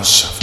House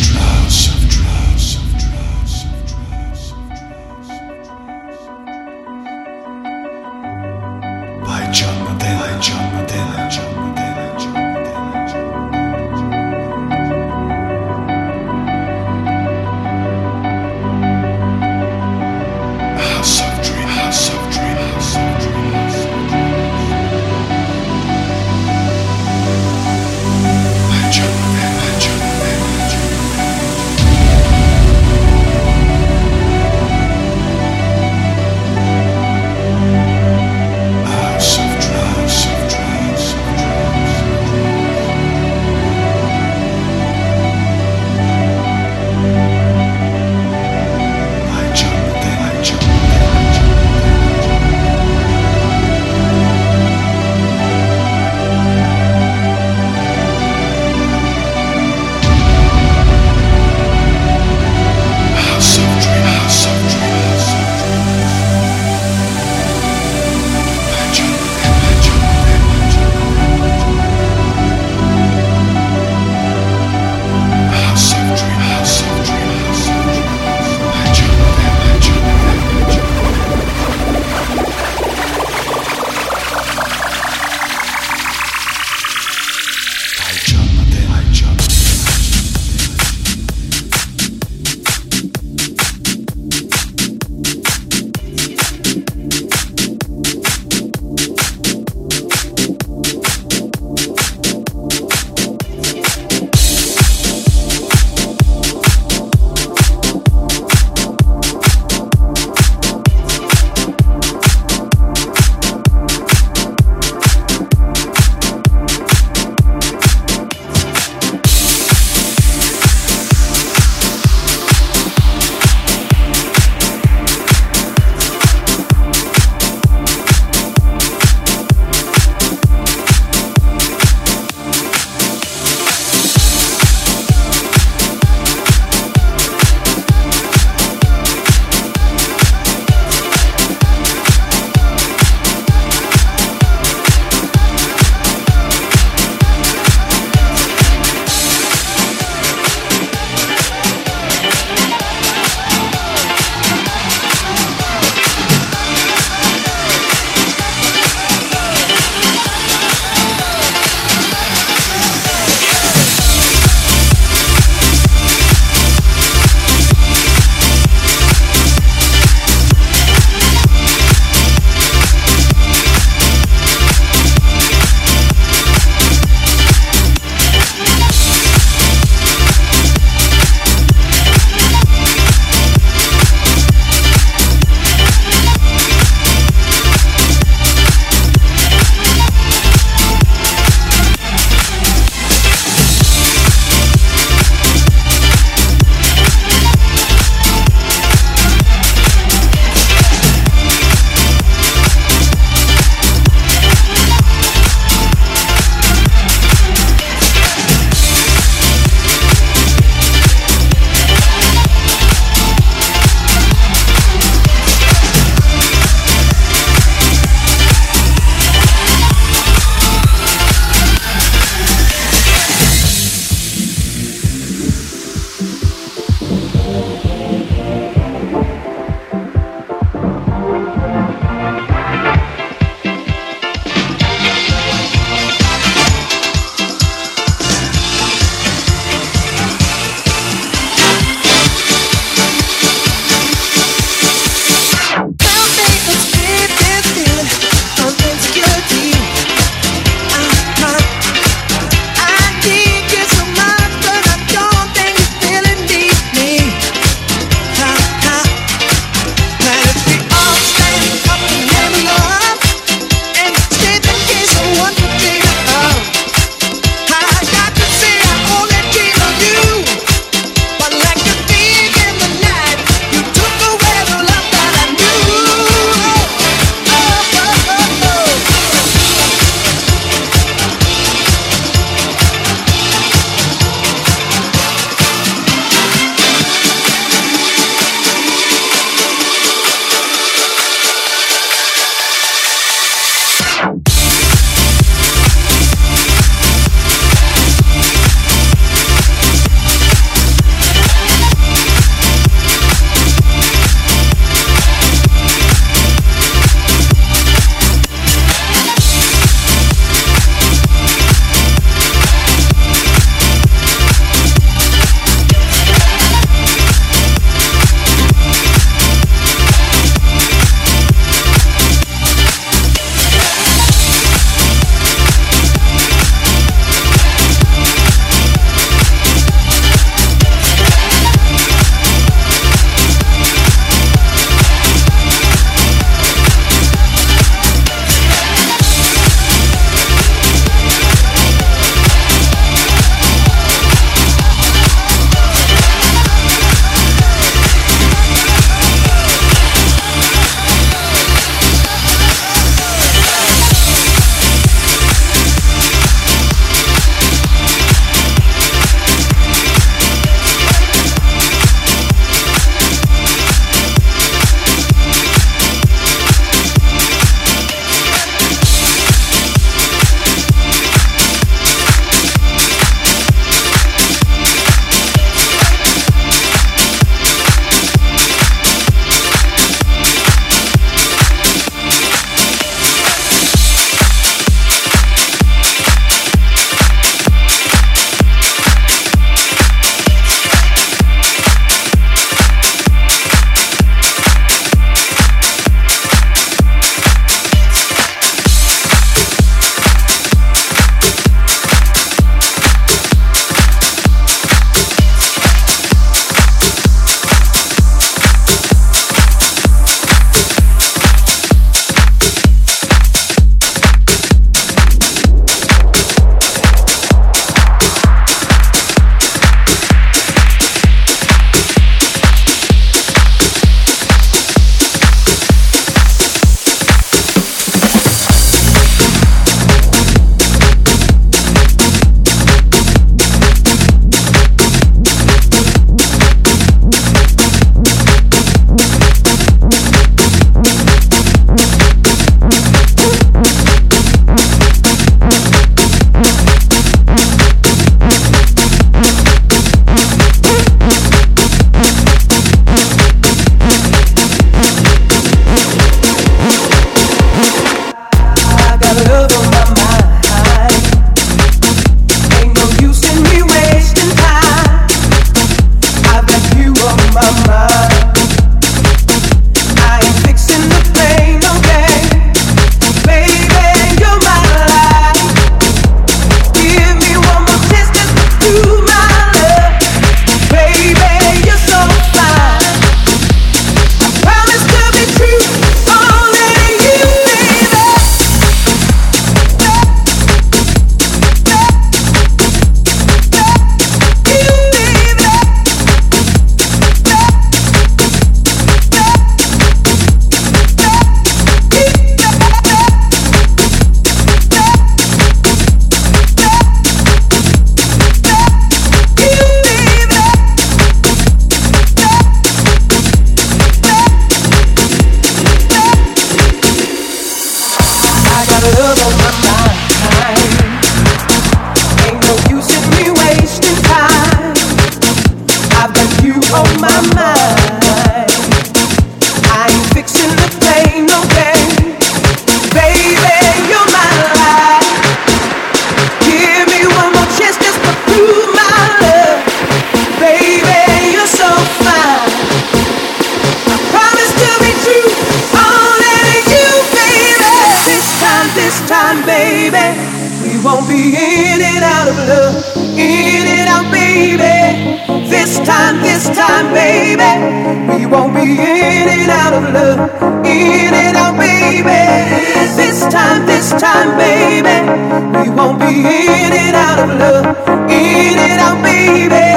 in and out of love, in and out, baby.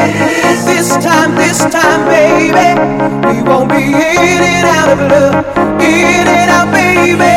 This time, this time, baby. We won't be in and out of love, in and out, baby.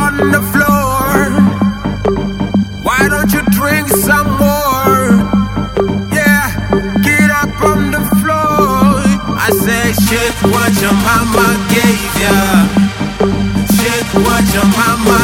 on the floor. Why don't you drink some more? Yeah, get up on the floor. I say, shit, what your mama gave ya. Shit, what your mama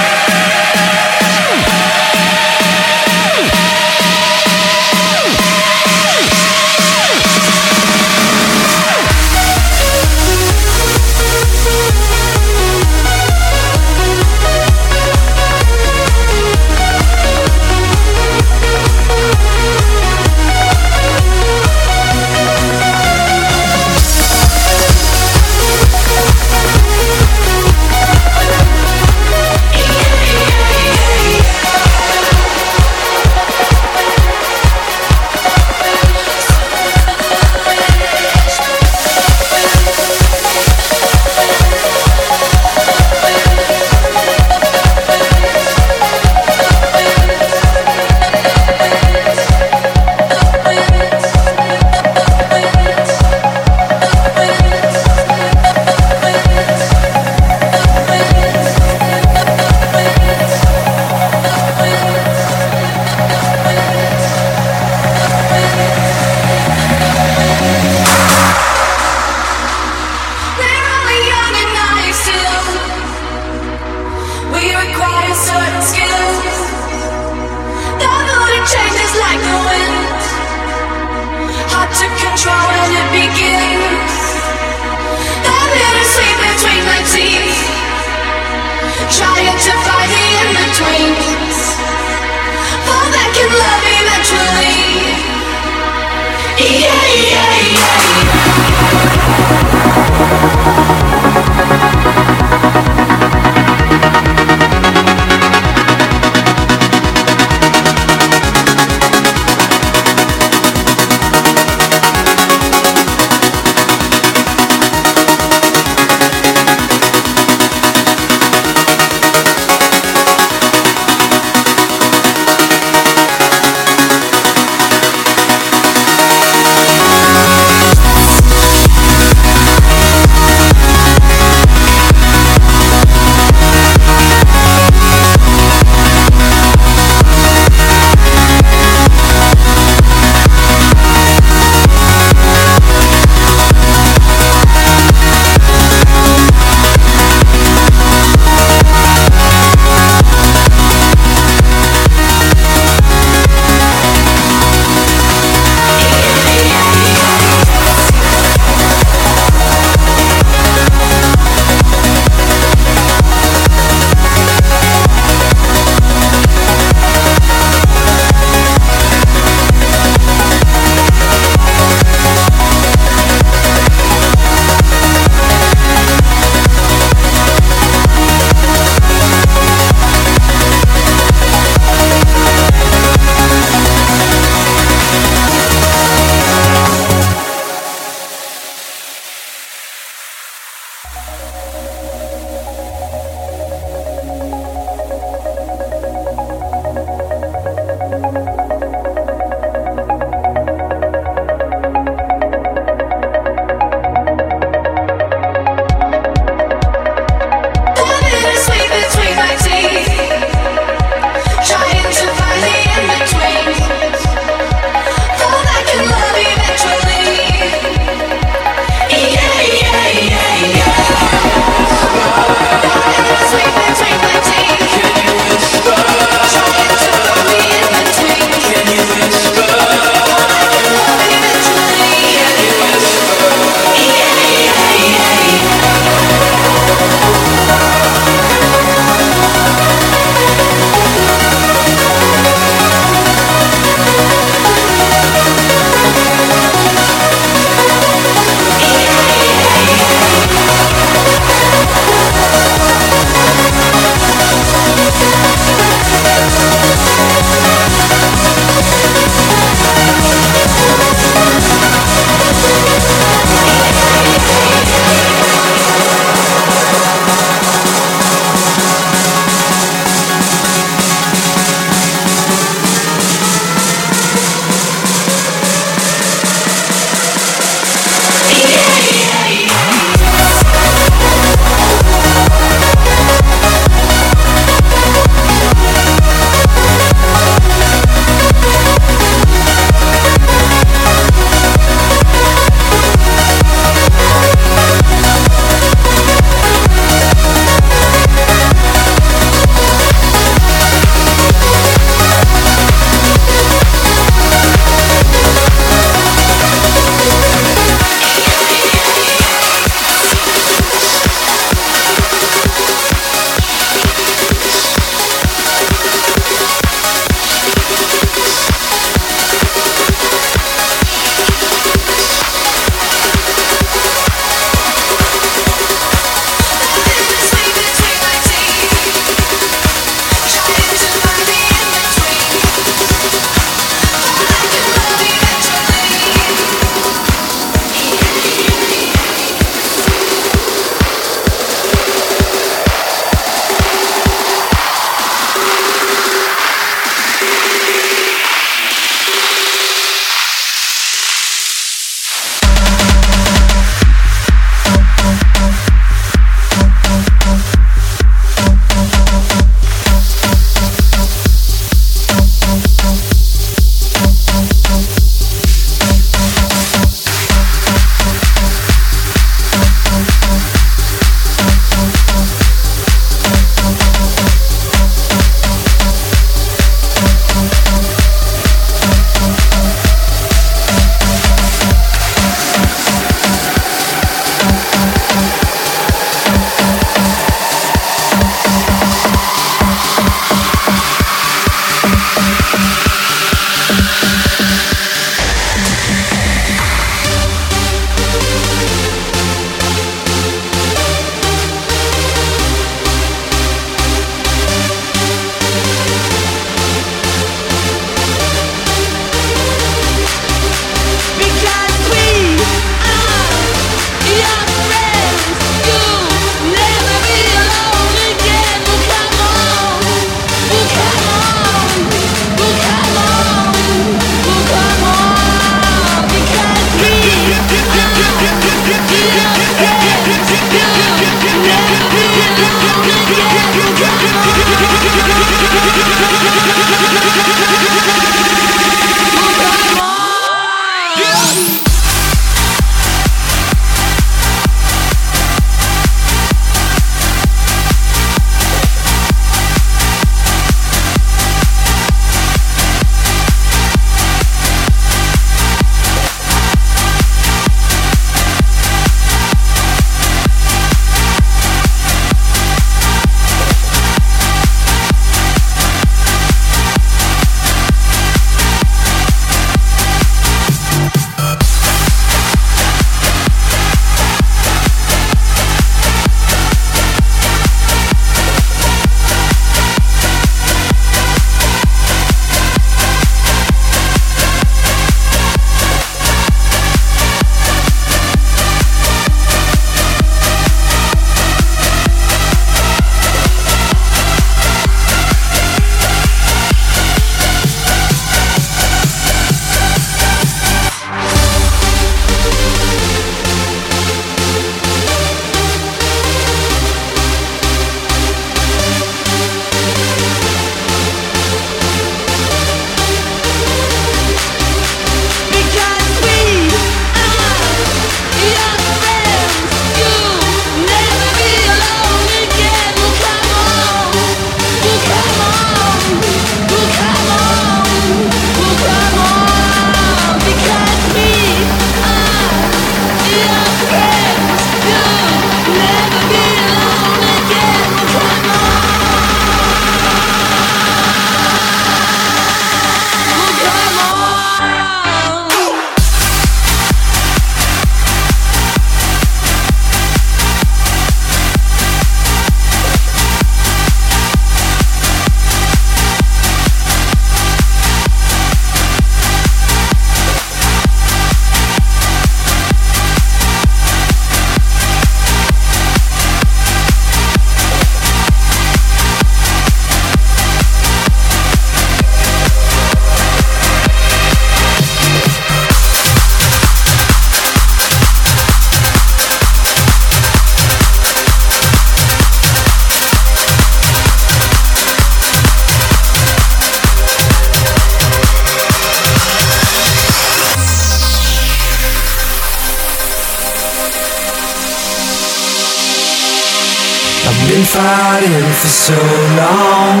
been fighting for so long.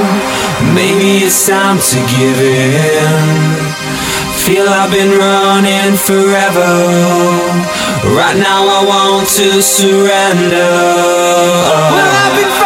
Maybe it's time to give in. Feel I've been running forever. Right now I want to surrender. Well, I've been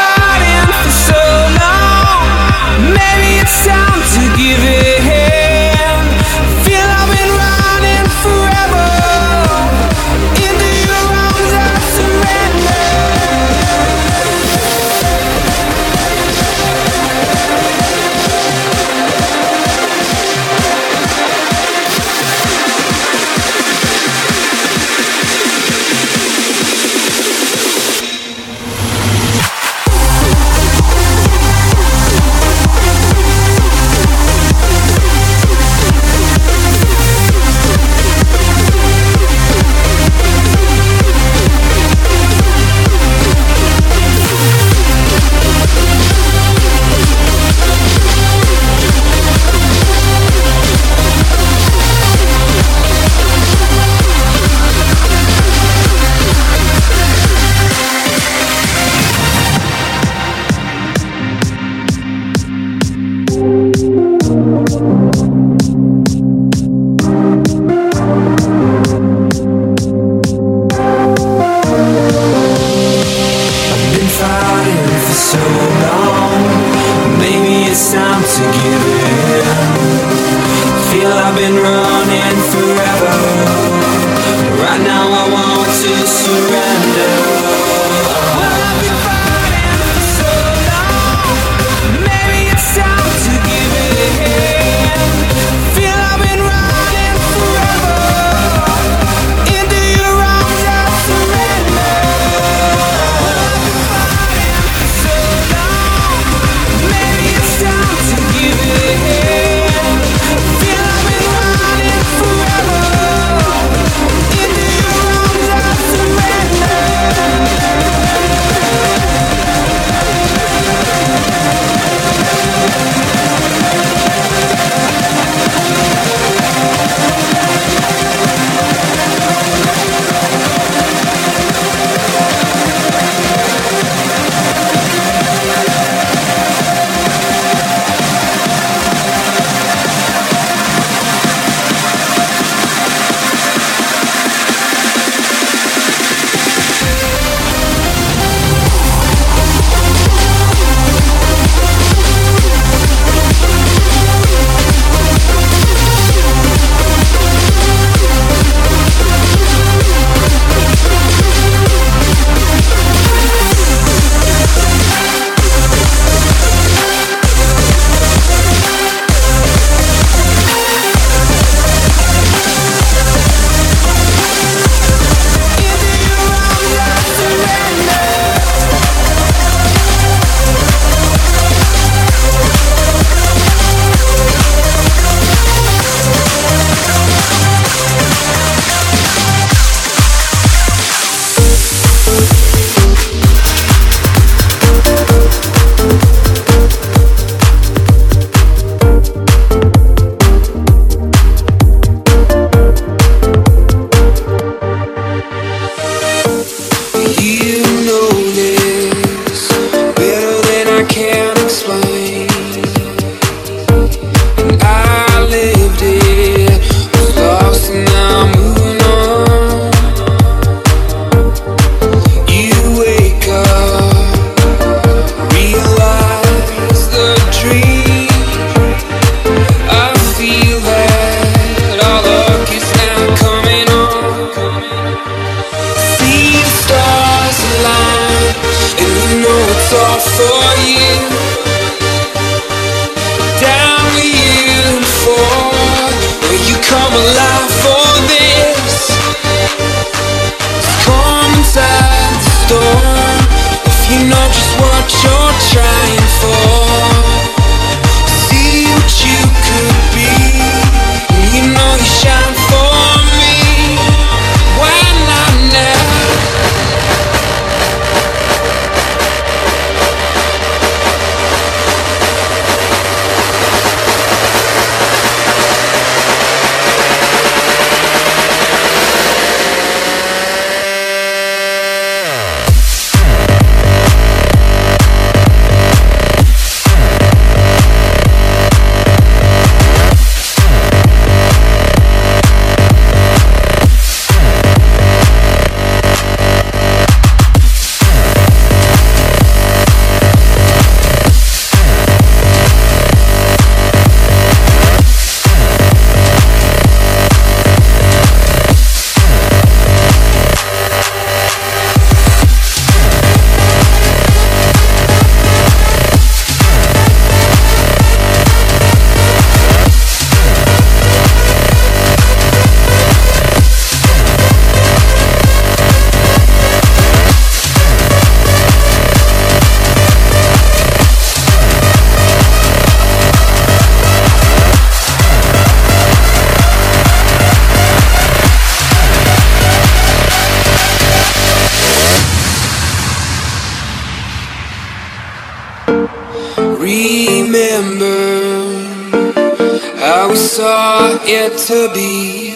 meant to be.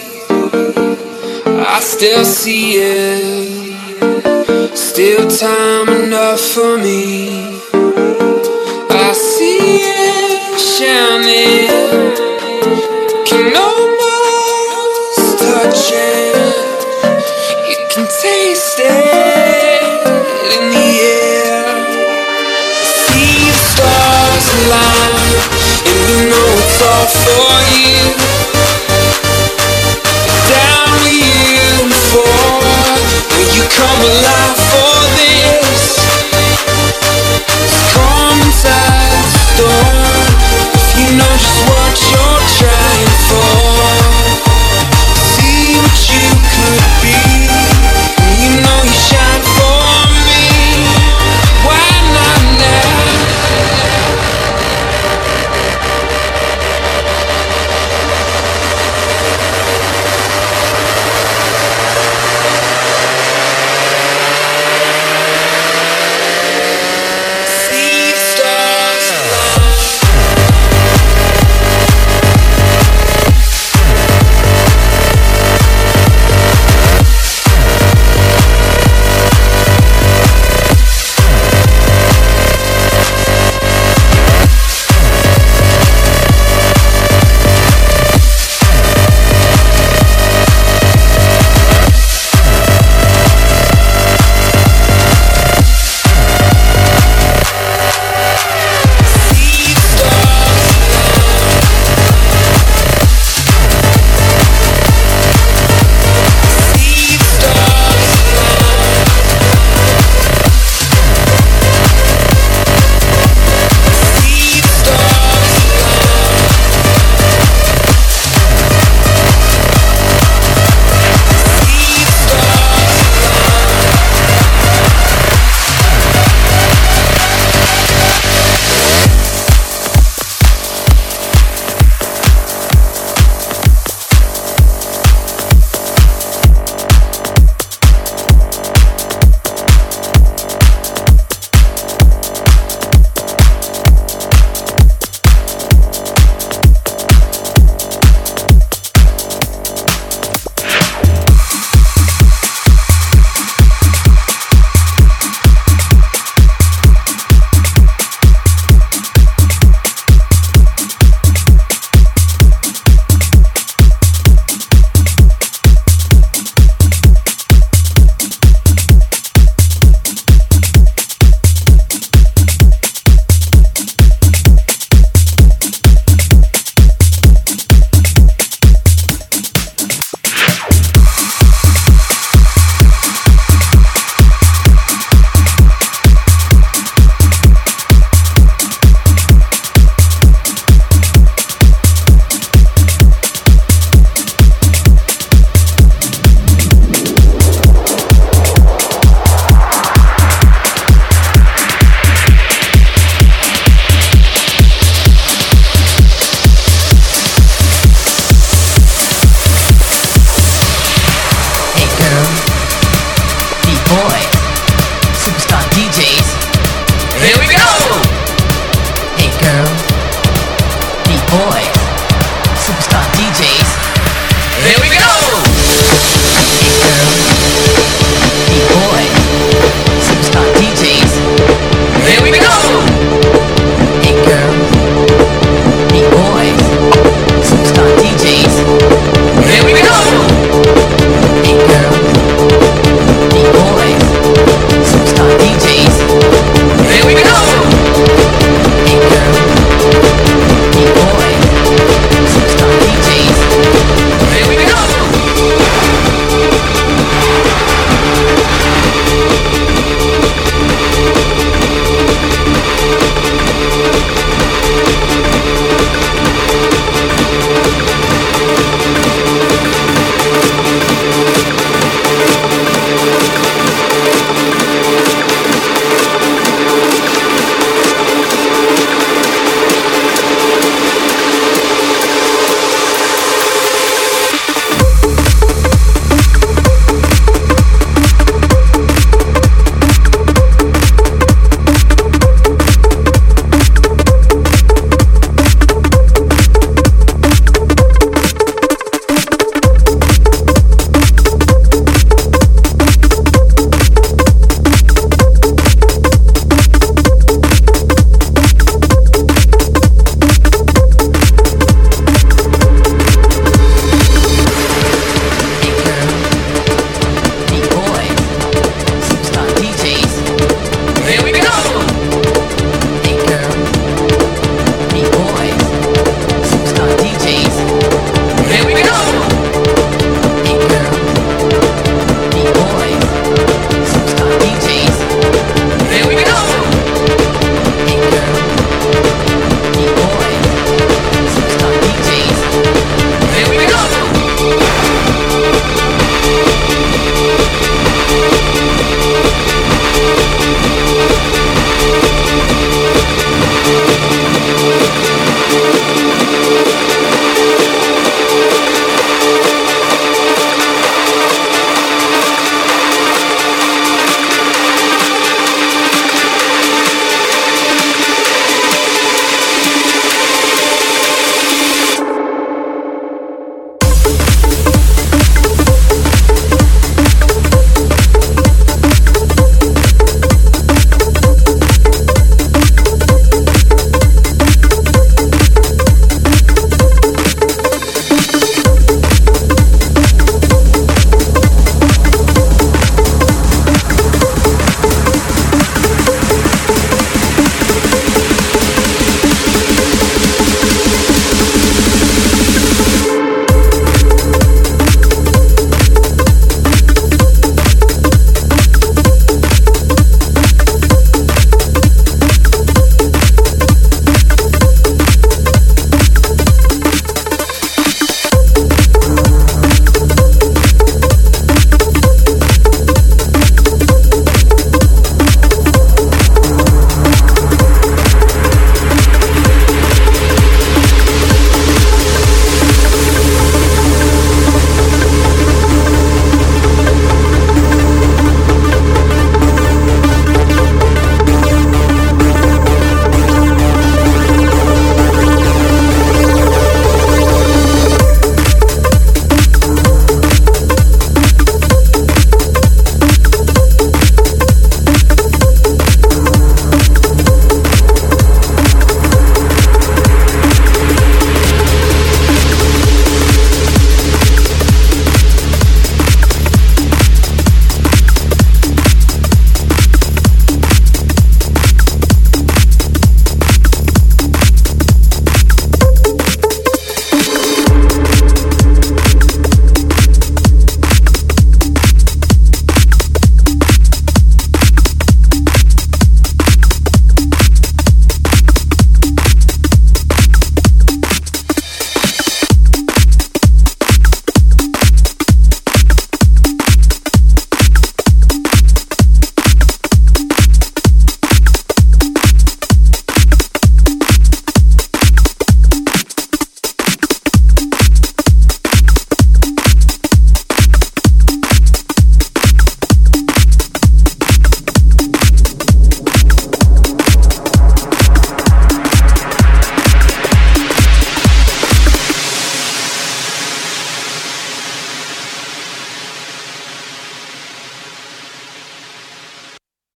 I still see it. Still time enough for me.